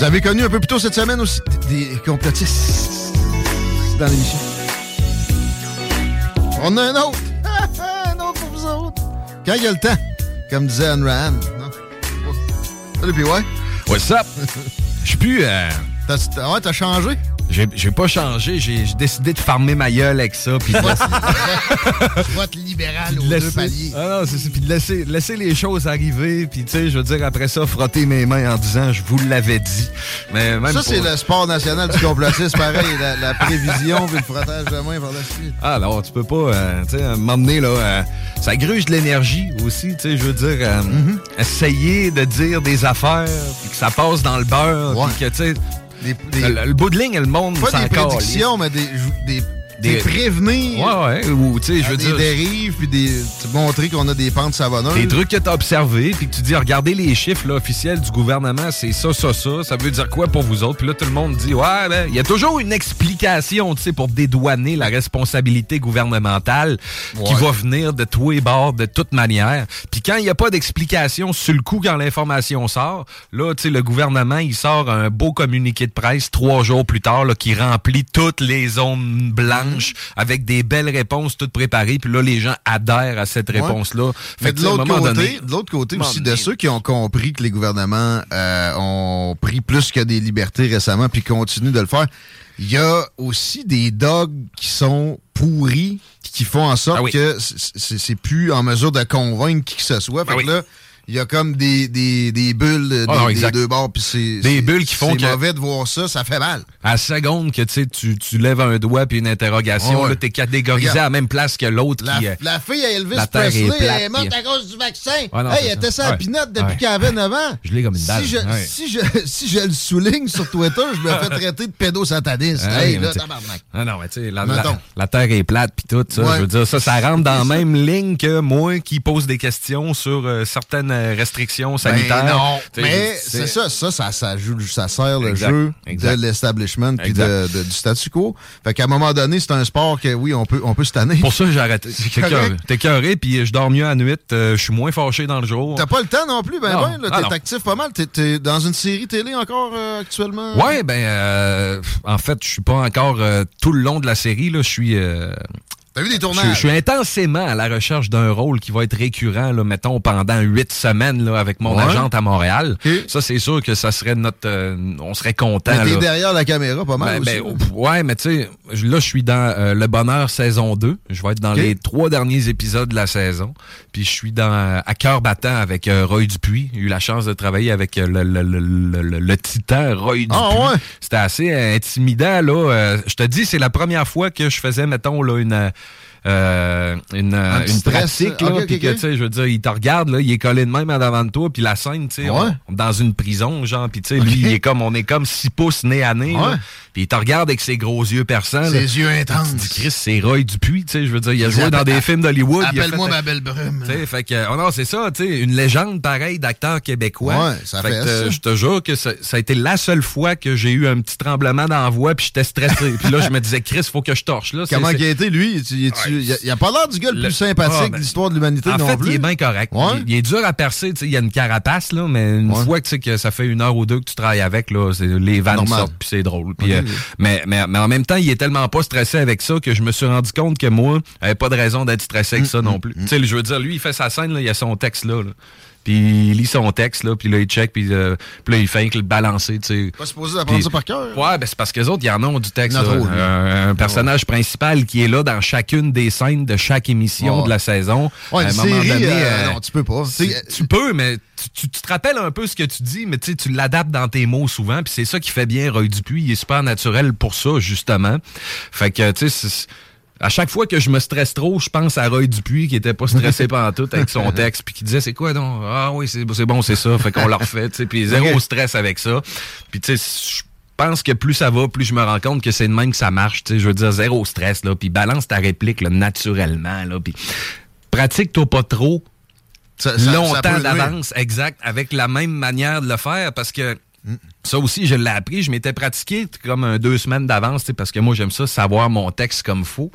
Vous avez connu un peu plus tôt cette semaine aussi? Des complotistes dans l'émission. On a un autre. un autre pour vous autres. Quand il y a le temps, comme disait Anne Rand. Salut, puis ouais. What's up? Je suis plus. euh, t'as- ouais, t'as changé? J'ai pas changé, j'ai décidé de farmer ma gueule avec ça. Puis Vote libéral aux de deux paliers. Ah non, c'est puis de laisser, laisser les choses arriver. Puis tu sais, je veux dire, après ça, frotter mes mains en disant, je vous l'avais dit. Mais même Ça, c'est le sport national du complotisme, pareil. La, la prévision puis le frottage de main par la suite. Ah non, tu peux pas, euh, tu sais, donné, là, euh, ça gruge de l'énergie aussi, tu sais, je veux dire, euh, Mm-hmm. essayer de dire des affaires, puis que ça passe dans le beurre, puis que, tu sais, Des, des- le, le bout de ligne, le monde pas des prédictions, mais des, des, Des- des prévenir. Ouais, ouais, ou, tu sais, je veux des dire... dérives, puis des, montrer qu'on a des pentes savonneuses. Des trucs que tu as observés, puis que tu dis, regardez les chiffres là, officiels du gouvernement, c'est ça, ça, ça. Ça veut dire quoi pour vous autres? Puis là, tout le monde dit, ouais, ben, il y a toujours une explication, tu sais, pour dédouaner la responsabilité gouvernementale qui va venir de tous les bords, de toute manière. Puis quand il n'y a pas d'explication sur le coup, quand l'information sort, là, tu sais, le gouvernement, il sort un beau communiqué de presse trois jours plus tard, là, qui remplit toutes les zones blanches avec des belles réponses toutes préparées. Puis là, les gens adhèrent à cette réponse-là. Fait de que, l'autre côté, donné- de l'autre côté aussi, de ceux qui ont compris que les gouvernements euh, ont pris plus que des libertés récemment puis continuent de le faire, il y a aussi des dogs qui sont pourris, qui font en sorte Ah oui. que c'est plus en mesure de convaincre qui que ce soit. Fait Ah que oui. là, il y a comme des, des, des bulles euh, Ah des, non, des deux bords, puis c'est Des c'est- bulles qui font c'est que- mauvais de voir ça, ça fait mal. À la seconde que tu, sais, tu lèves un doigt puis une interrogation, Ouais. là, t'es catégorisé Regarde. à la même place que l'autre La, qui... euh, la fille à Elvis est Presley, plate, elle est morte puis- à cause du vaccin. Ouais, non, hey, c'est elle était sa Ouais. pinotte depuis Ouais. qu'elle avait 9 ans. Je l'ai comme une balle. Si je, Ouais. si, je, si je le souligne sur Twitter, je me fais traiter de pédosataniste. Ah hey, là, tabarnak. Ah non, mais tu sais, la, Mettons. la, la Terre est plate puis tout ça. Ouais. Je veux dire, ça, ça rentre dans la même ligne que moi qui pose des questions sur euh, certaines restrictions sanitaires. Ben non, Tu sais, mais c'est ça, ça, ça, ça, joue, ça sert le Exact, jeu exact. de l'establishment puis de, de- du statu quo. Fait qu'à un moment donné, c'est un sport que, oui, on peut, on peut se tanner. Pour ça, j'ai arrêté. T'es écœuré, puis je dors mieux à nuit. euh, je suis moins fâché dans le jour. T'as pas le temps non plus, ben Non. ben, Ah, t'es non. actif pas mal. T'es, dans une série télé encore euh, actuellement? Ouais, ben, euh, en fait, je suis pas encore euh, tout le long de la série. Là, je suis, euh, T'as vu des je, tournages? je suis intensément à la recherche d'un rôle qui va être récurrent, là, mettons pendant huit semaines là, avec mon Ouais. agente à Montréal. Ça, c'est sûr que ça serait notre, euh, on serait content. Mais t'es derrière la caméra pas mal Ben, aussi. ben, pff, ouais, mais tu sais, là, je suis dans euh, Le Bonheur saison 2. Je vais être dans les trois derniers épisodes de la saison. Puis je suis dans euh, À cœur battant avec euh, Roy Dupuis. J'ai eu la chance de travailler avec euh, le, le, titan Roy Dupuis. Ah, ouais? C'était assez intimidant, là. Je te dis, c'est la première fois que je faisais, mettons, là, une... euh, une, euh, Un une pratique, là, ok, puis que, ok. tu sais, je veux dire, il te regarde, là, il est collé de même en avant de toi, puis la scène, tu sais, Ouais. dans une prison, genre, puis tu sais, lui, il est comme, on est comme six pouces nez à nez, puis il te regarde avec ses gros yeux perçants, là. Ses yeux intenses. Tu Chris, c'est Roy Dupuis, tu sais, je veux dire, il a Il joué dans des films d'Hollywood. Appelle-moi fait- ma belle brume. tu sais, fait que, oh non, c'est ça, tu sais, une légende pareille d'acteur québécois. Ouais, ça fait euh, Je te jure que ça, ça a été la seule fois que j'ai eu un petit tremblement voix, puis j'étais stressé. puis là, je me disais, Chris, faut que je torche, là. Comment il a été, lui? Il, il a, a pas l'air du gars le, Le- plus sympathique Ah, ben, de l'histoire de l'humanité En non fait, plus. il est bien correct. Ouais. Il, il est dur à percer, tu sais, il y a une carapace, là, mais une Ouais. fois que, tu sais, que ça fait une heure ou deux que tu travailles avec, là, les vannes Normal. sortent, puis c'est drôle. Euh, mais, mais, mais en même temps, il est tellement pas stressé avec ça que je me suis rendu compte que moi, j'avais pas de raison d'être stressé avec ça non plus. Tu sais, je veux dire, lui, il fait sa scène, là, il a son texte là. là. Puis il lit son texte, là, puis là, il check, puis, euh, puis là, il fait que le balancer, tu sais. Pas supposé d'apprendre Puis- ça par cœur. Ouais, ben c'est parce que les autres, il y en ont du texte. Là. trop, lui. un, personnage principal qui est là dans chacune des scènes de chaque émission Ouais. de la saison. Ouais, À un moment série, donné, euh, euh, non, tu peux pas. tu, peux, mais tu, tu- tu te rappelles un peu ce que tu dis, mais tu sais, tu l'adaptes dans tes mots souvent, puis c'est ça qui fait bien Roy Dupuis. Il est super naturel pour ça, justement. Fait que, tu sais, c'est- à chaque fois que je me stresse trop, je pense à Roy Dupuis qui était pas stressé pendant tout avec son texte, puis qui disait c'est quoi donc? Ah oui, c'est c'est bon, c'est ça. Fait qu'on le refait, puis zéro stress avec ça. Puis tu sais, je pense que plus ça va, plus je me rends compte que c'est de même que ça marche. Tu sais, je veux dire zéro stress là, puis balance ta réplique là, naturellement là, puis pratique-toi pas trop ça- ça- longtemps d'avance, exact, avec la même manière de le faire, parce que ça aussi, je l'ai appris, je m'étais pratiqué comme deux semaines d'avance, parce que moi, j'aime ça, savoir mon texte comme faut.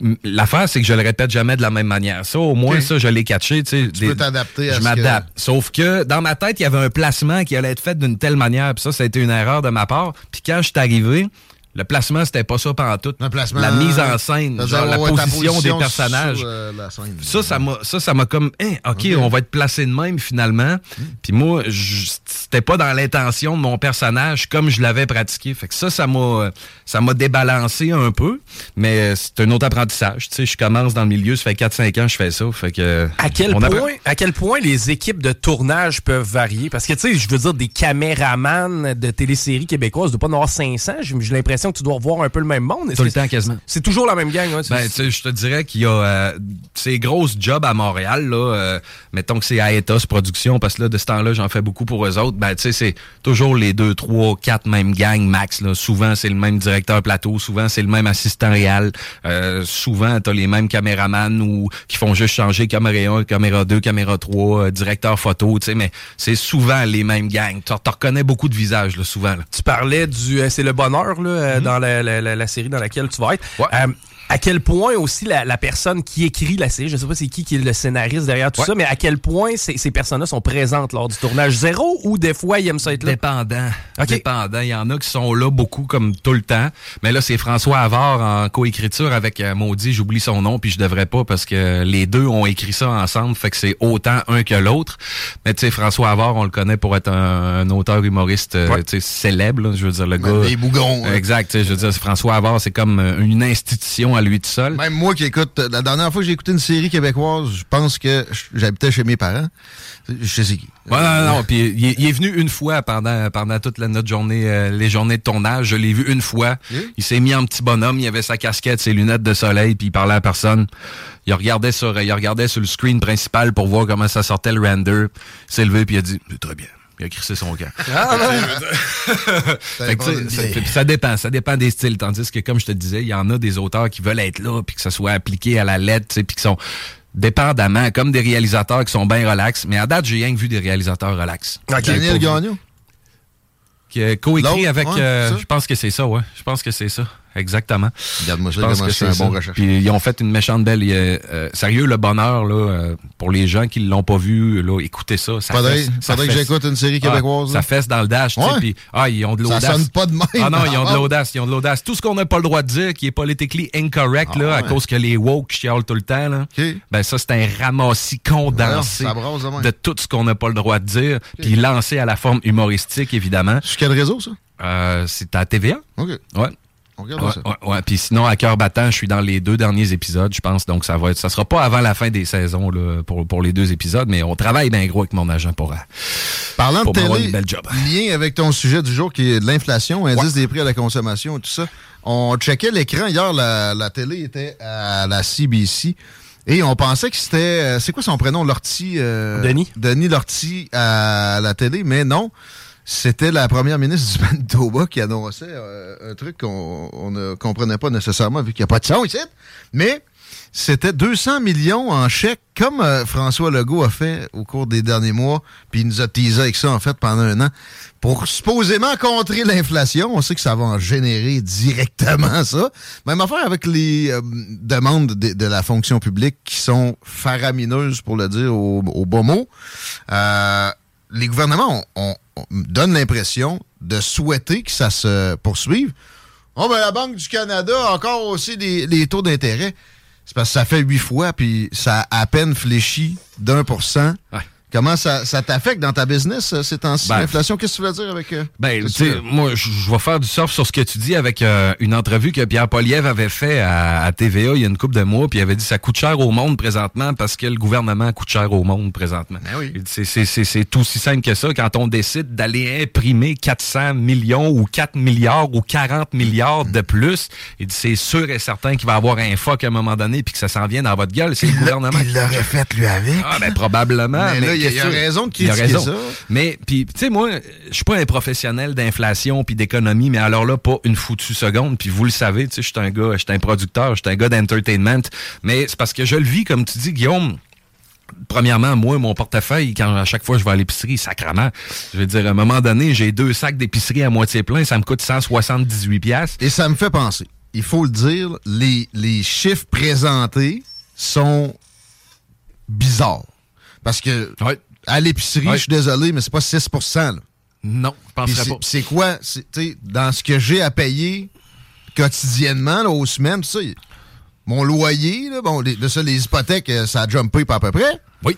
M- L'affaire, c'est que je le répète jamais de la même manière. Ça, au moins, ça, je l'ai catché. Tu peux t'adapter à Je m'adapte. Sauf que dans ma tête, il y avait un placement qui allait être fait d'une telle manière. Puis ça, ça a été une erreur de ma part. Puis quand je suis arrivé, le placement, c'était pas ça pendant tout. Un placement- La mise en scène, genre, la position, des sur, personnages. euh, la scène. Ça, ça m'a, ça, ça m'a comme, hein, ok, on va être placé de même finalement. Puis moi, je- c'était pas dans l'intention de mon personnage comme je l'avais pratiqué. Fait que ça, ça m'a, ça m'a débalancé un peu. Mais c'est un autre apprentissage. Tu sais, je commence dans le milieu, ça fait 4-5 ans que je fais ça. Fait que. À quel, point, apprend. à quel point les équipes de tournage peuvent varier? Parce que, tu sais, je veux dire, des caméramans de téléséries québécoises, doit pas en avoir 500. J'ai j'ai l'impression que tu dois revoir un peu le même monde. Tout le temps quasiment. C'est toujours la même gang, hein? Ben, je te dirais qu'il y a euh, ces grosses jobs à Montréal, là, euh, mettons que c'est Aetos Production, parce que là, de ce temps-là, j'en fais beaucoup pour eux autres. Ben, tu sais, c'est toujours les deux, trois, quatre mêmes gangs max. Là. Souvent, c'est le même directeur plateau, souvent, c'est le même assistant réel. Euh, souvent, t'as les mêmes caméramans ou qui font juste changer caméra 1, caméra 2, caméra 3, euh, directeur photo, tu sais, mais c'est souvent les mêmes gangs. Tu reconnais beaucoup de visages, là, souvent. Là. tu parlais du euh, c'est le bonheur là, euh, dans la, la- la- la série dans laquelle tu vas être. Ouais. À quel point aussi la, la personne qui écrit la série, je sais pas c'est qui qui est le scénariste derrière tout Ouais. ça, mais à quel point ces, ces personnes-là sont présentes lors du tournage? Zéro ou des fois ils aiment ça être là? Dépendant. Dépendant. Il y en a qui sont là beaucoup comme tout le temps. Mais là, c'est François Havard en coécriture avec euh, Maudit, j'oublie son nom, puis je devrais pas parce que les deux ont écrit ça ensemble, fait que c'est autant un que l'autre. Mais tu sais, François Havard, on le connaît pour être un, un auteur humoriste euh, Ouais. tu sais, célèbre, là, je veux dire, le gars. Les bougons. hein. Exact, tu sais, je veux dire, François Havard, c'est comme euh, une institution à lui tout seul. Même moi qui écoute, la dernière fois que j'ai écouté une série québécoise, je pense que j'habitais chez mes parents. Je sais qui. Ouais, non, non, puis il, est- il est venu une fois pendant pendant toute la, notre journée, euh, les journées de tournage. Je l'ai vu une fois. Il s'est mis en petit bonhomme, il avait sa casquette, ses lunettes de soleil, puis il parlait à personne. Il regardait sur, il regardait sur le screen principal pour voir comment ça sortait le render. Il s'est levé puis il a dit, très bien. Il a crissé son camp. Fait que, tu sais, ça, dépend, ça dépend des styles. Tandis que, comme je te disais, il y en a des auteurs qui veulent être là, puis que ça soit appliqué à la lettre, puis qui sont dépendamment, comme des réalisateurs qui sont bien relax. Mais à date, j'ai rien que vu des réalisateurs relax. Daniel Gagnon? Qui a coécrit avec. ouais, euh, je pense que c'est ça, ouais. Je pense que c'est ça. Exactement. Regarde-moi ça, Je pense comment que c'est c'est un ça. bon recherche. Puis ils ont fait une méchante belle. euh, euh, sérieux, le bonheur, là, euh, pour les gens qui l'ont pas vu, là, écoutez ça. ça Faudrait, fesse, ça faudrait que j'écoute une série Ah, québécoise. ça là. fesse dans le dash. Ouais. Puis, ah, ils ont de Ça l'audace. sonne pas de même. Ah non, ils ont de Ah. l'audace, ils ont de l'audace. Tout ce qu'on n'a pas le droit de dire, qui est politically incorrect, Ah là, à ouais. cause que les woke chialent tout le temps, là. OK. Ben ça, c'est un ramassis condensé Ouais, ça de tout ce qu'on n'a pas le droit de dire, puis lancé à la forme humoristique, évidemment. Sur quel réseau, ça? Euh, c'est à TVA. OK. Ouais. On regarde Ouais, ça. ouais, ouais. Puis sinon, à cœur battant, je suis dans les deux derniers épisodes, je pense. Donc, ça va être, ça sera pas avant la fin des saisons là, pour, pour les deux épisodes, mais on travaille bien gros avec mon agent pour. euh, Parlant Pour de télé, une belle job. lien avec ton sujet du jour qui est de l'inflation, indice des prix à la consommation et tout ça. On checkait l'écran hier, la, la télé était à la CBC et on pensait que c'était, euh, c'est quoi son prénom, Lortie? euh, Denis. Denis Lortie à la télé, mais non. C'était la première ministre du Manitoba qui annonçait euh, un truc qu'on on ne comprenait pas nécessairement vu qu'il n'y a pas de son ici. Mais c'était 200 millions en chèques, comme euh, François Legault a fait au cours des derniers mois, puis il nous a teasé avec ça, en fait, pendant un an, pour supposément contrer l'inflation. On sait que ça va en générer directement ça. Même affaire avec les euh, demandes de, de la fonction publique qui sont faramineuses, pour le dire au, au bas mot. Euh, les gouvernements on, on- on donnent l'impression de souhaiter que ça se poursuive. Oh, ben, la Banque du Canada a encore aussi les, les taux d'intérêt. C'est parce que ça fait huit fois, puis ça a à peine fléchi d'un pour cent. Comment ça, ça t'affecte dans ta business euh, ces temps-ci, Ben, l'inflation? Qu'est-ce que tu veux dire avec... euh, Ben, tu moi, je vais faire du surf sur ce que tu dis avec euh, une entrevue que Pierre Poliev avait fait à, à TVA il y a une couple de mois, puis il avait dit ça coûte cher au monde présentement parce que le gouvernement coûte cher au monde présentement. Ben oui. C'est- c'est aussi simple que ça quand on décide d'aller imprimer 400 millions ou 4 milliards ou 40 milliards de plus. Il dit c'est sûr et certain qu'il va y avoir un fuck à un moment donné puis que ça s'en vient dans votre gueule. C'est le gouvernement. Il l'aurait fait, lui, avec. Ah, ben, probablement. Mais là, il y a- raison de critiquer raison. ça. Mais, puis, tu sais, moi, je suis pas un professionnel d'inflation puis d'économie, mais alors là, pas une foutue seconde. Puis vous le savez, tu sais, je suis un gars, je suis un producteur, je suis un gars d'entertainment. Mais c'est parce que je le vis, comme tu dis, Guillaume. Premièrement, moi, mon portefeuille, quand à chaque fois je vais à l'épicerie, sacrement, je veux dire, à un moment donné, j'ai deux sacs d'épicerie à moitié plein, ça me coûte 178 pièces. Et ça me fait penser, il faut le dire, les, les chiffres présentés sont bizarres. Parce que Ouais. à l'épicerie, Ouais. je suis désolé, mais c'est pas 6 là. Non, je penserais c'est- pas. C'est quoi? Dans ce que j'ai à payer quotidiennement, là, aux semaines, ça, mon loyer, là, bon, de ça, les hypothèques, euh, ça a jumpé pas à peu près. Oui.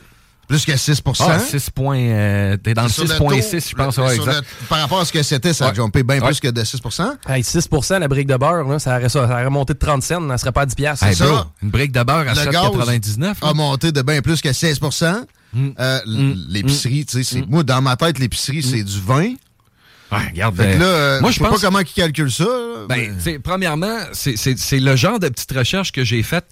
Plus que 6 Ah, 6 points, euh, t'es dans le Sur 6.6, je pense, le- ouais, sur exact. le- par rapport à ce que c'était, ça a Ouais. jumpé bien Ouais. plus que de 6 Hey, 6% la brique de beurre, là, ça, aurait, ça aurait remonté de 30 cents, ça serait pas à 10 piastres. Hey, ça. bro, une brique de beurre à Le 7,99. a monté de bien plus que 16 Mm. Euh, l- L'épicerie, tu sais, c'est- moi, dans ma tête, l'épicerie, c'est du vin. Ouais, regarde. Fait que euh, là, euh, moi, je sais pense. pas comment ils calculent ça. là, Ben, premièrement, c'est le genre de petite recherche que j'ai faite.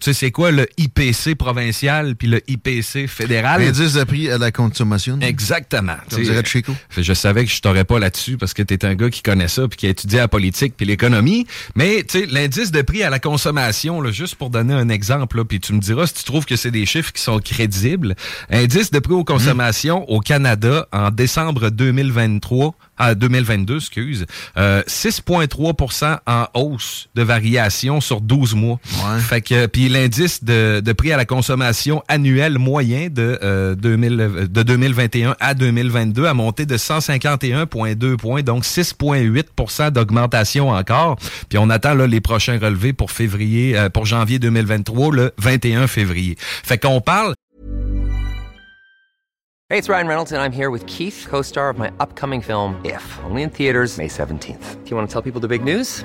Tu sais, c'est quoi le IPC provincial puis le IPC fédéral? Indice de prix à la consommation. Exactement. Comme dirait Chico. Je savais que je t'aurais pas là-dessus parce que tu es un gars qui connaît ça puis qui a étudié la politique puis l'économie. Mais tu sais, l'indice de prix à la consommation, là, juste pour donner un exemple, puis tu me diras si tu trouves que c'est des chiffres qui sont crédibles. Indice de prix aux consommations au Canada en décembre 2023, à 2022, excuse, euh, 6,3% en hausse de variation sur 12 mois. Ouais. Fait que l'indice de, prix à la consommation annuel moyen de euh, 2000, euh, 2021 à 2022 a monté de 151,2 points, donc 6,8% d'augmentation encore. Puis on attend les prochains relevés pour février, euh, pour janvier 2023, le 21 février. Fait qu'on parle it's Ryan Reynolds, I'm here with Keith, co star of my upcoming film, If, only in theaters, May 17th. Do you want to tell people the big news?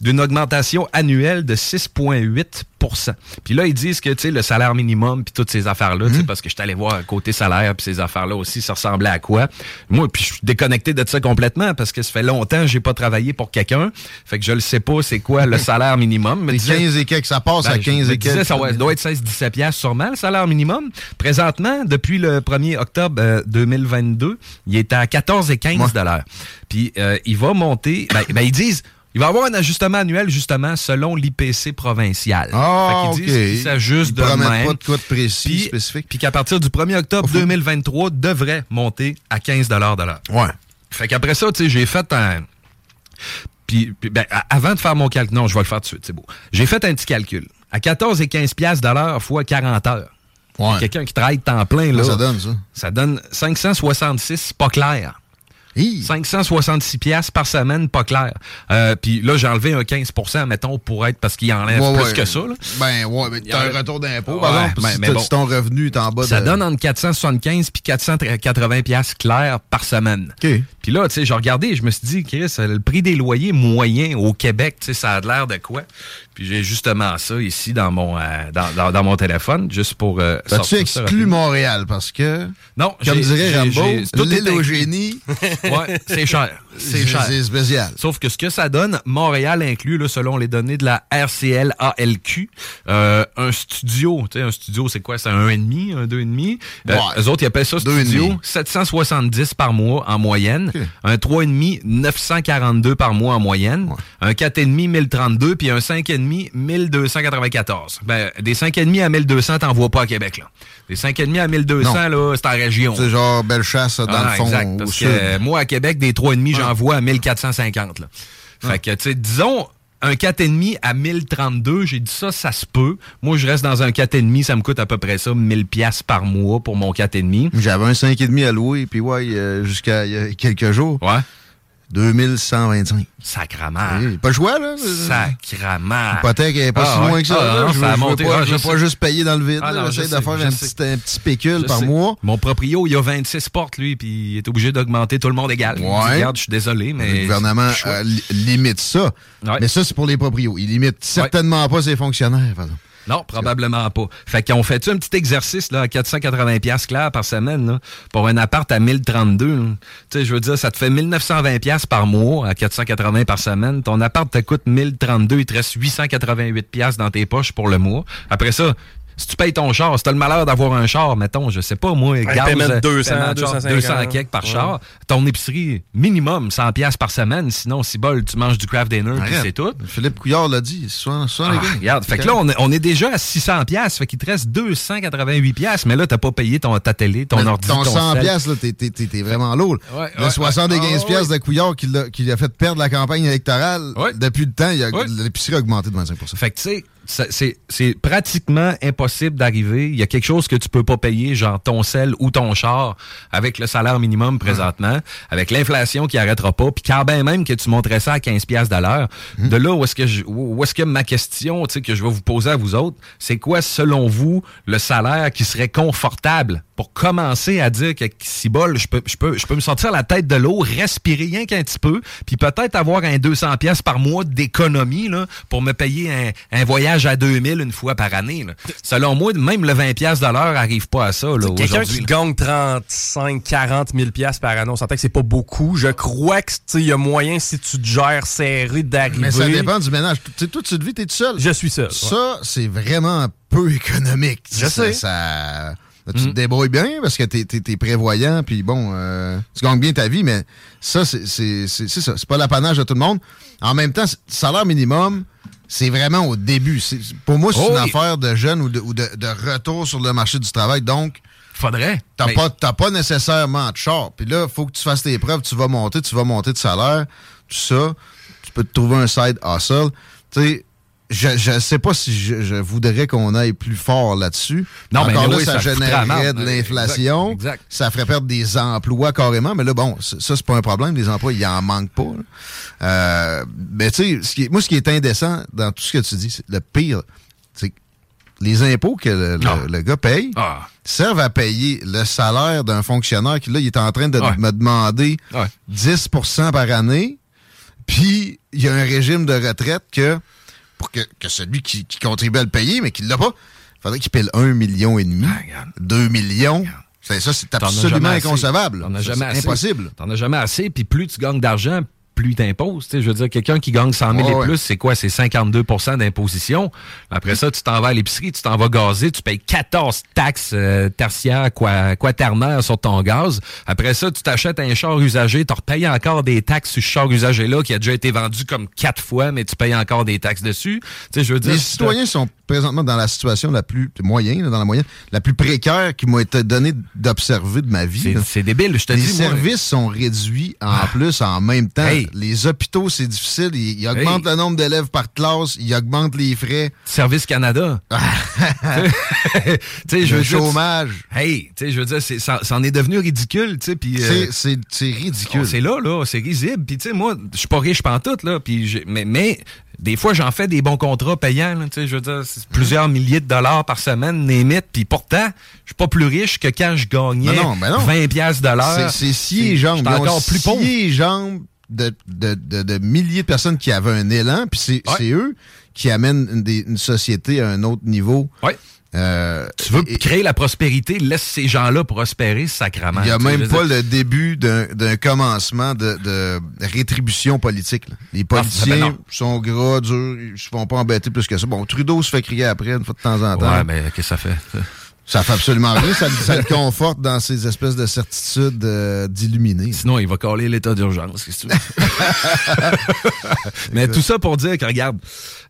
D'une augmentation annuelle de 6,8% Puis là, ils disent que tu sais le salaire minimum puis toutes ces affaires-là, sais, parce que je suis allé voir côté salaire puis ces affaires-là aussi, ça ressemblait à quoi? Moi, puis je suis déconnecté de ça complètement parce que ça fait longtemps que j'ai pas travaillé pour quelqu'un. Fait que je le sais pas c'est quoi le salaire minimum. Me Les disait- 15 et quelques, ça passe à ben, je 15 me et quelques. ça doit être 16-17 piastres sûrement, le salaire minimum. Présentement, depuis le 1er octobre euh, 2022, il est à 14 et 15 dollars. Puis euh, il va monter, ben, ben, ils disent, il va y avoir un ajustement annuel justement selon l'IPC provincial. Ah, Fait qu'ils ok. disent qu'il s'ajuste Ils de même. pas de quoi de précis, Puis- spécifique. Puis qu'à partir du 1er octobre 2023, devrait monter à 15 de l'heure. Ouais. Fait qu'après ça, tu sais, j'ai fait un. Puis, puis, ben, avant de faire mon calcul, non, je vais le faire tout de suite, c'est beau. J'ai fait un petit calcul. À 14 et 15 piastres de l'heure fois 40 heures. Ouais. Quelqu'un qui travaille temps plein, là. Ça donne, ça? Ça donne 566, pas clair. Hi. 566 piastres par semaine, pas clair. Euh, puis là, j'ai enlevé un 15% mettons, pour être, parce qu'il enlève Ouais, plus ouais. que ça, là. Ben, ouais, mais t'as un retour d'impôt, par exemple. ben, si mais t'as- bon. si ton revenu est en bas Ça de... donne entre 475 puis 480 piastres clairs par semaine. OK. Puis là, tu sais, j'ai regardé et je me suis dit, Chris, le prix des loyers moyens au Québec, tu sais, ça a l'air de quoi? Puis j'ai justement ça ici dans mon, euh, dans, dans- dans mon téléphone, juste pour... Euh, ça exclu. Montréal? Parce que, Non, comme dirait Rambo, tout l'île au génie, Ouais, c'est cher. C'est cher. C'est spécial. Sauf que ce que ça donne, Montréal inclut, là, selon les données de la RCL-ALQ, euh, un studio, tu sais, un studio, c'est quoi? C'est un 1,5, un 2,5? Euh, Ouais. eux autres, ils appellent ça studio, demi. 770 par mois en moyenne. Un 3,5, 942 par mois en moyenne. Un 4,5, 1032, puis un 5,5, 1294. Ben, des 5,5 à 1200, t'en vois pas à Québec, là. Des 5,5 à 1200, Non. là, c'est en région. C'est genre belle chasse dans Ah, le fond. exact, au parce que sud. euh, moi, à Québec, des 3,5, j'en vois à 1450. Là. Fait que, tu sais, disons, un 4,5 à 1032, j'ai dit ça, ça se peut. Moi, je reste dans un 4,5, ça me coûte à peu près ça, 1000 pièces par mois pour mon 4,5. J'avais un 5,5 à louer, puis ouais, euh, jusqu'à il y a quelques jours. Ouais. 2125. Sacrament. Oui, pas le choix, là. Sacrament. L'hypothèque est pas Ah, si ouais. loin que ça. Ah, non, je veux, je pas, Ah, je je veux pas juste payer dans le vide. Ah, je J'essaie de faire je un petit, un petit pécule Je par sais. mois. Mon proprio, il a 26 portes, lui, puis il est obligé d'augmenter tout le monde égal. Ouais. Regarde, je suis désolé, mais. Le gouvernement euh, li- limite ça. Ouais. Mais ça, c'est pour les proprios. Il limite certainement pas ses fonctionnaires. Non, probablement pas. Fait qu'on fait un petit exercice là, à 480 pièces clair par semaine là, pour un appart à 1032. là. Tu sais, je veux dire, ça te fait 1920 pièces par mois à 480 par semaine. Ton appart te coûte 1032, il te reste 888 pièces dans tes poches pour le mois. Après ça, si tu payes ton char, si t'as le malheur d'avoir un char, mettons, je sais pas, moi, gaz, paiement de euh, 200, paiement de char, 250, 200 quelques par ouais. char, ton épicerie, minimum 100 pièces par semaine. Sinon, si bol, tu manges du craft dinner, puis c'est tout. Philippe Couillard l'a dit. Soit, soit les Ah, gars. regarde, fait que là, on est, on est déjà à 600 pièces, fait qu'il te reste 288 pièces, mais là, t'as pas payé ton, ta télé, ton Mais ordi, ton ton 100 sel. piastres, là, t'es- vraiment lourd. Ouais, le ouais, 75 ouais. Ah, piastres de Couillard qui l'a fait perdre la campagne électorale, Ouais. depuis le temps, l'épicerie a augmenté de 25% Fait que, tu sais, c'est pratiquement impossible d'arriver. Il y a quelque chose que tu peux pas payer, genre ton sel ou ton char, avec le salaire minimum présentement, avec l'inflation qui arrêtera pas, puis quand ben même que tu monterais ça à 15 piastres de l'heure, Hum. de là où est-ce que je, où est-ce que ma question, tu sais, que je vais vous poser à vous autres, c'est quoi, selon vous, le salaire qui serait confortable pour commencer à dire que si bol, je peux, je peux, je peux me sortir la tête de l'eau, respirer rien qu'un petit peu, puis peut-être avoir un 200 pièces par mois d'économie là, pour me payer un, un voyage à 2000 une fois par année. là. Selon moi, même le 20 pièces de l'heure arrive pas à ça là, Quelqu'un aujourd'hui. qui là. gagne 35, 40 000 piastres par année, on s'entend que c'est pas beaucoup. Je crois que tu sais, il y a moyen, si tu te gères serré, d'arriver. Mais ça dépend du ménage. Tu sais, toi, tu te vis, t'es tout seul. Je suis seul. ouais. Ça, c'est vraiment peu économique. Je Ça- sais. ça- tu te débrouilles bien parce que t'es es, prévoyant, puis bon, euh, tu gagnes bien ta vie, mais ça, c'est ça. C'est pas l'apanage de tout le monde. En même temps, salaire minimum, c'est vraiment au début. Pour moi, c'est Oh une affaire de jeunes ou, de, ou de- de retour sur le marché du travail. Donc, Faudrait. T'as Mais- pas, pas nécessairement de char. Puis là, il faut que tu fasses tes preuves. Tu vas monter, tu vas monter de salaire, tout ça. Tu peux te trouver un side hustle. Tu sais, je, je sais pas si je, je voudrais qu'on aille plus fort là-dessus. Non, mais Encore là, ça, ça générerait de l'inflation. Exact, exact. Ça ferait perdre des emplois carrément. Mais là, bon, ça, c'est pas un problème. Les emplois, il en manque pas. Euh, mais tu sais, moi, ce qui est indécent dans tout ce que tu dis, c'est le pire, c'est que les impôts que le, le- Ah. le gars paye Ah. servent à payer le salaire d'un fonctionnaire qui, là, il est en train de Ouais. me demander Ouais. 10% par année. Puis, il y a un régime de retraite que, pour que, que celui qui, qui contribue à le payer, mais qui ne l'a pas, il faudrait qu'il paye 1 million et demi, Ah, regarde. 2 millions. C'est ça, c'est absolument inconcevable. T'en as jamais assez. impossible. T'en as jamais assez, puis plus tu gagnes d'argent, plus sais, Je veux dire, quelqu'un qui gagne 100 000 Ouais, et ouais. plus, c'est quoi? C'est 52% d'imposition. Après ça, tu t'en vas à l'épicerie, tu t'en vas gazer, tu payes 14 taxes euh, tertiaires, qua- quaternaires sur ton gaz. Après ça, tu t'achètes un char usagé, tu repayes encore des taxes sur ce char usagé-là qui a déjà été vendu comme quatre fois, mais tu payes encore des taxes dessus. Tu sais, je veux dire, Les citoyens sont présentement dans la situation la plus moyenne, là, dans la moyenne, la plus précaire qui m'a été donnée d'observer de ma vie. c'est débile, je te Les dis. moi. services sont réduits en plus en même temps. Hey. Les hôpitaux, c'est difficile. Ils, ils augmentent Hey. le nombre d'élèves par classe. Ils augmentent les frais. Service Canada. je Le dire, chômage. Hey, tu sais, je veux dire, c'est- ça, ça en est devenu ridicule, tu sais, puis... euh, C'est- oh, ridicule. c'est là, là, c'est risible. Puis, tu sais, moi, je suis pas riche pantoute, là, puis mais des fois, j'en fais des bons contrats payants, là, tu sais, je veux dire, plusieurs milliers de dollars par semaine, némite, puis pourtant, je suis pas plus riche que quand je gagnais Ben non, ben non. 20 piastres de l'heure. C'est scié et jambes. Encore plus pauvre. jambes de, de, de, de milliers de personnes qui avaient un élan. Puis c'est Ouais. eux qui amènent une, des- une société à un autre niveau. Ouais. Euh, Tu veux et- créer la prospérité, laisse ces gens-là prospérer sacrament. Il n'y a même pas dire- le début d'un commencement de, de rétribution politique. là. Les Ah, politiciens ben non. sont gras, durs, ils se font pas embêter plus que ça. Bon, Trudeau se fait crier après une fois de temps en temps. Ouais, mais qu'est-ce que ça fait? ça? Ça fait absolument rien. Ça, ça le conforte dans ces espèces de certitudes euh, d'illuminés. Sinon, il va coller l'état d'urgence. Mais tout ça pour dire que, regarde,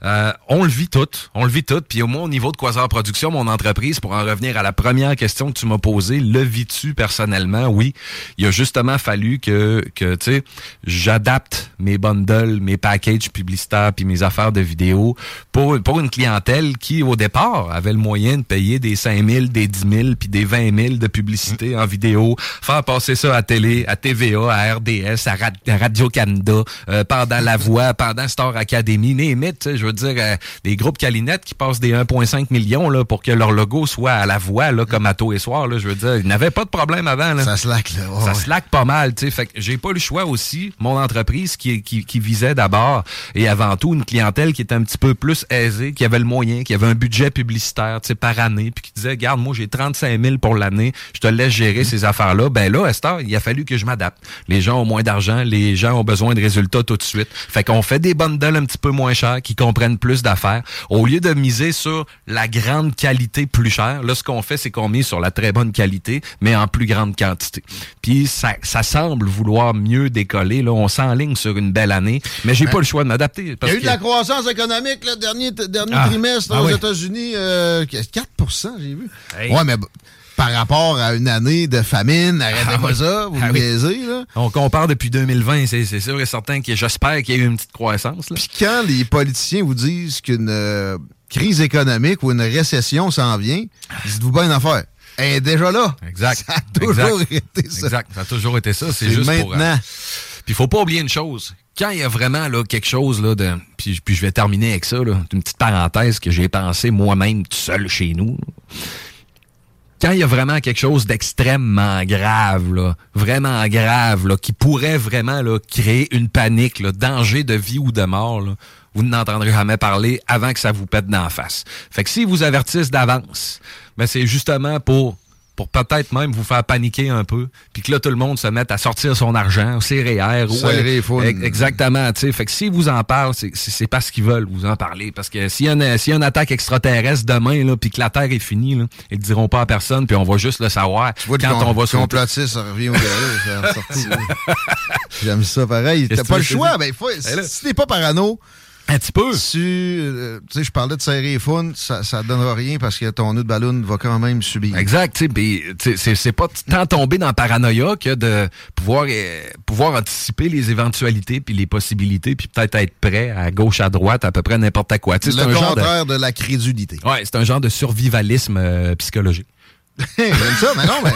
euh, on le vit tout. On le vit tout. Puis au moins, au niveau de Quasar Production, mon entreprise, pour en revenir à la première question que tu m'as posée, le vis-tu personnellement? Oui. Il a justement fallu que, que tu sais, j'adapte mes bundles, mes packages publicitaires puis mes affaires de vidéo pour, pour une clientèle qui, au départ, avait le moyen de payer des 5 000, des 10 000 puis des 20 000 de publicité en vidéo, faire passer ça à télé, à TVA, à RDS, à, Ra- à Radio-Canada, euh, pendant La Voix, pendant Star Academy, sais, je veux dire, euh, des groupes Calinette qui passent des 1,5 millions là, pour que leur logo soit à La Voix, là, comme à tôt et soir, là, je veux dire, ils n'avaient pas de problème avant. Là. Ça slack, là. Ça ouais. slack pas mal, tu sais. Fait que j'ai pas le choix aussi. Mon entreprise qui, qui, qui visait d'abord et avant tout une clientèle qui était un petit peu plus aisée, qui avait le moyen, qui avait un budget publicitaire, tu sais, par année, puis qui disait, regarde, moi j'ai 35 000 pour l'année, je te laisse gérer ces affaires-là. Ben là, heure, il a fallu que je m'adapte. Les gens ont moins d'argent, les gens ont besoin de résultats tout de suite. Fait qu'on fait des bundles un petit peu moins chers, qui comprennent plus d'affaires. Au lieu de miser sur la grande qualité plus chère, là, ce qu'on fait, c'est qu'on mise sur la très bonne qualité, mais en plus grande quantité. Puis ça, ça semble vouloir mieux décoller. Là, on s'enligne sur une belle année, mais j'ai pas le choix de m'adapter. Il y a eu de la croissance économique le dernier, dernier Ah. trimestre Ah aux oui. États-Unis. euh, 4% j'ai vu. Hey. Ouais, mais par rapport à une année de famine, arrêtez Ah pas oui. ça, vous Ah me oui. niaisez, là. On compare depuis 2020, c'est sûr et certain que j'espère qu'il y a eu une petite croissance. Là. Puis quand les politiciens vous disent qu'une euh, crise économique ou une récession s'en vient, dites-vous bien une affaire. Elle est déjà là. Exact. Ça a toujours Exact. été ça. Exact. Ça a toujours été ça. C'est juste pour. euh, maintenant. Puis il faut pas oublier une chose. Quand il y a vraiment là, quelque chose là, de. Puis, puis je vais terminer avec ça, là, une petite parenthèse que j'ai pensé moi-même tout seul chez nous. Quand il y a vraiment quelque chose d'extrêmement grave, vraiment grave, qui pourrait vraiment créer une panique, là, danger de vie ou de mort, là, vous n'entendrez jamais parler avant que ça vous pète d'en face. Fait que si vous avertissent d'avance, ben c'est justement pour pour peut-être même vous faire paniquer un peu, puis que là, tout le monde se mette à sortir son argent, ses REER, ou Exactement, tu sais. Fait que s'ils vous en parlent, c'est- c'est c'est parce qu'ils veulent vous en parler. Parce que s'il y, a une- s'il y a une attaque extraterrestre demain, là, puis que la Terre est finie, là, ils le diront pas à personne, puis on va juste le savoir vois, le quand on va complotiste, ça revient au galop. J'aime ça pareil. T'as pas tu le choix. Ben, faut, si si t'es pas parano, Un petit peu. tu, euh, tu sais, je parlais de serrer les founes, ça, ça donnera rien parce que ton nœud de ballon va quand même subir. Exact, tu sais, c'est pas tant tomber dans la paranoïa que de pouvoir euh, pouvoir anticiper les éventualités puis les possibilités puis peut-être être prêt à gauche à droite à peu près n'importe quoi. C'est Le un genre de contraire de... la crédulité. Ouais, c'est un genre de survivalisme euh, psychologique. J'aime ça, mais non, mais.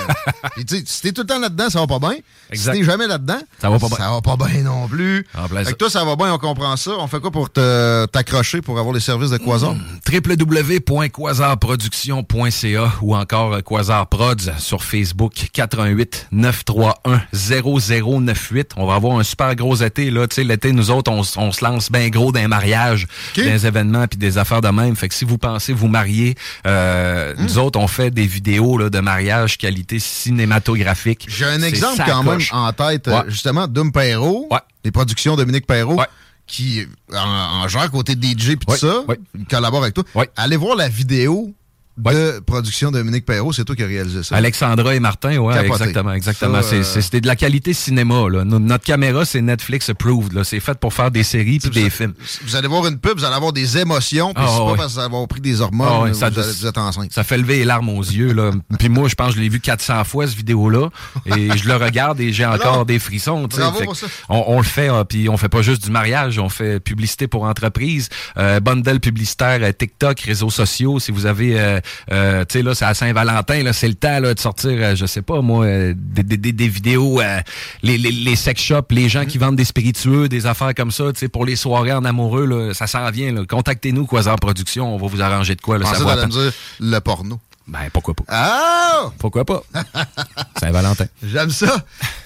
Puis, tu sais, si t'es tout le temps là-dedans, ça va pas bien. Exact. Si t'es jamais là-dedans, Ça va pas bien. Ça va pas bien non plus. En Fait que toi, ça va bien, on comprend ça. On fait quoi pour t'accrocher pour avoir les services de Quasar? www.quasarproduction.ca ou encore Quasar Prods sur Facebook 88 931 0098. On va avoir un super gros été là, tu sais l'été nous autres on, se lance bien gros d'un mariage, Ok. des événements puis des affaires de même. Fait que si vous pensez vous marier, euh, Hmm. nous autres on fait des vidéos là, de mariage qualité cinématographique. J'ai un exemple quand même en tête, euh, Ouais. justement, Dum Perrault, Ouais. les productions Dominique Perrault, Ouais. qui en, en genre côté DJ puis tout ça, il collabore avec toi. Allez voir la vidéo De production Dominique Perrault, c'est toi qui as réalisé ça. Alexandra et Martin, ouais, Capoté. exactement, exactement. Ça, C'est- euh, C'était de la qualité cinéma. Là. No- Notre caméra, c'est Netflix approved. là. C'est fait pour faire des séries puis des films. Vous allez voir une pub, vous allez avoir des émotions, puis Ah, c'est pas parce que vous avoir pris des hormones, Ah ça vous, allez- vous êtes enceinte. Ça fait lever les larmes aux yeux. Là. Puis moi, je pense que je l'ai vu 400 fois, cette vidéo-là. Et je le regarde et j'ai encore Alors, des frissons. bravo pour ça. On, on le fait, hein, puis on fait pas juste du mariage, on fait publicité pour entreprise, euh, bundle publicitaire, euh, TikTok, réseaux sociaux. Si vous avez, euh, euh, tu sais, là, c'est à Saint-Valentin, là, c'est le temps là, de sortir, euh, je sais pas, moi, euh, des, des- des- des vidéos, euh, les, les, les sex shops, les gens qui vendent des spiritueux, des affaires comme ça, tu sais, pour les soirées en amoureux, là, ça s'en vient. là. Contactez-nous, Quasar Production, on va vous arranger de quoi. Là, ça peine. dire le porno. Ben, pourquoi pas? Ah! Pourquoi pas? Saint-Valentin. J'aime ça.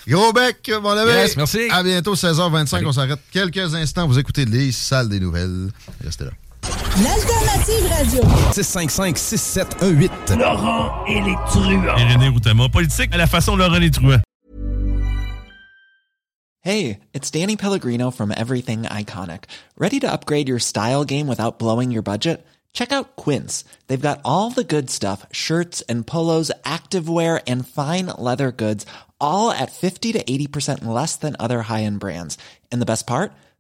Gros bec, mon ami. Yes, merci. À bientôt, 16h25. Salut. On s'arrête quelques instants. Vous écoutez les salles des nouvelles. Restez là. L'alternative radio. 655-6718. Laurent et les truands. Et René Routemont, politique à la façon Laurent les truands. Hey, it's Danny Pellegrino from Everything Iconic. Ready to upgrade your style game without blowing your budget? Check out Quince. They've got all the good stuff, shirts and polos, activewear, and fine leather goods, all at 50 to 80% less than other high-end brands. And the best part?